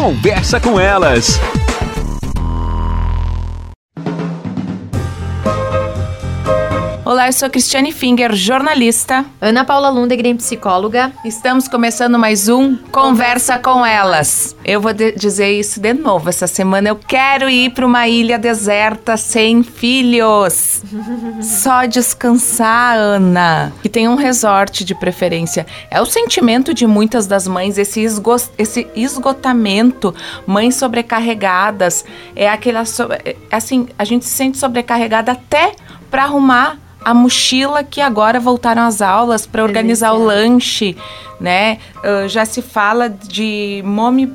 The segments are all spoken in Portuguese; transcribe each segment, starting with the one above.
Conversa com elas. Olá, eu sou Cristiane Finger, jornalista. Ana Paula Lundegren, psicóloga. Estamos começando mais um Conversa com Elas. Eu vou dizer isso de novo essa semana. Eu quero ir para uma ilha deserta sem filhos. Só descansar, Ana. Que tem um resort de preferência. É o sentimento de muitas das mães, esse, esgo esse esgotamento. Mães sobrecarregadas. É aquela. É, assim, a gente se sente sobrecarregada até para arrumar a mochila que agora voltaram às aulas para organizar o lanche, né? Uh, já se fala de mome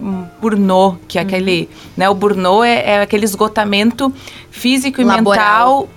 burnout, que é uhum. aquele, né? O burnout é, é aquele esgotamento físico e Laboral. mental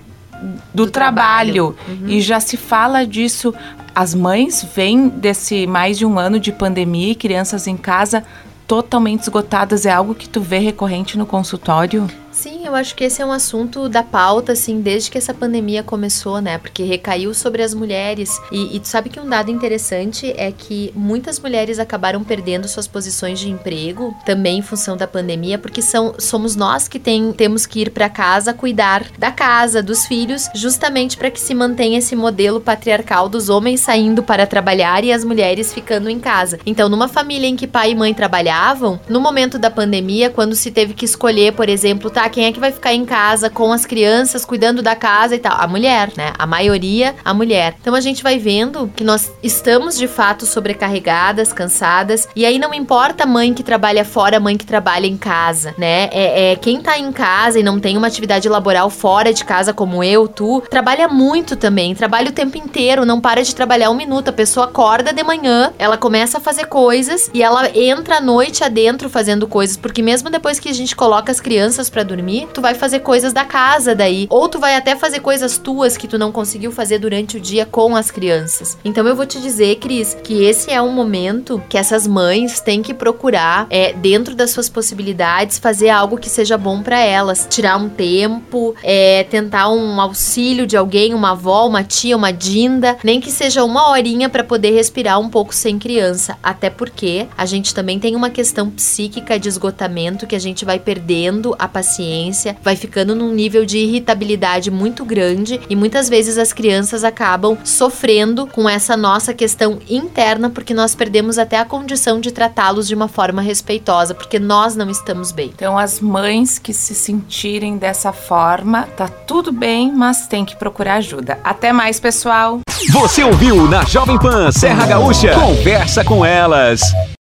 do, do trabalho. trabalho. Uhum. E já se fala disso. As mães vêm desse mais de um ano de pandemia e crianças em casa totalmente esgotadas. É algo que tu vê recorrente no consultório? Sim, eu acho que esse é um assunto da pauta, assim, desde que essa pandemia começou, né? Porque recaiu sobre as mulheres. E, e tu sabe que um dado interessante é que muitas mulheres acabaram perdendo suas posições de emprego, também em função da pandemia, porque são, somos nós que tem, temos que ir para casa cuidar da casa, dos filhos, justamente para que se mantenha esse modelo patriarcal dos homens saindo para trabalhar e as mulheres ficando em casa. Então, numa família em que pai e mãe trabalhavam, no momento da pandemia, quando se teve que escolher, por exemplo, tá, quem é que vai ficar em casa com as crianças, cuidando da casa e tal? A mulher, né? A maioria, a mulher. Então a gente vai vendo que nós estamos de fato sobrecarregadas, cansadas, e aí não importa a mãe que trabalha fora, a mãe que trabalha em casa, né? É, é quem tá em casa e não tem uma atividade laboral fora de casa, como eu, tu, trabalha muito também, trabalha o tempo inteiro, não para de trabalhar um minuto. A pessoa acorda de manhã, ela começa a fazer coisas e ela entra à noite adentro fazendo coisas, porque mesmo depois que a gente coloca as crianças para dormir, tu vai fazer coisas da casa daí. Ou tu vai até fazer coisas tuas que tu não conseguiu fazer durante o dia com as crianças. Então eu vou te dizer, Cris, que esse é um momento que essas mães têm que procurar, é, dentro das suas possibilidades, fazer algo que seja bom para elas. Tirar um tempo, é, tentar um auxílio de alguém, uma avó, uma tia, uma dinda, nem que seja uma horinha para poder respirar um pouco sem criança. Até porque a gente também tem uma questão psíquica de esgotamento que a gente vai perdendo a paciência vai ficando num nível de irritabilidade muito grande e muitas vezes as crianças acabam sofrendo com essa nossa questão interna porque nós perdemos até a condição de tratá-los de uma forma respeitosa, porque nós não estamos bem. Então as mães que se sentirem dessa forma, tá tudo bem, mas tem que procurar ajuda. Até mais, pessoal. Você ouviu na Jovem Pan Serra Gaúcha? Conversa com elas.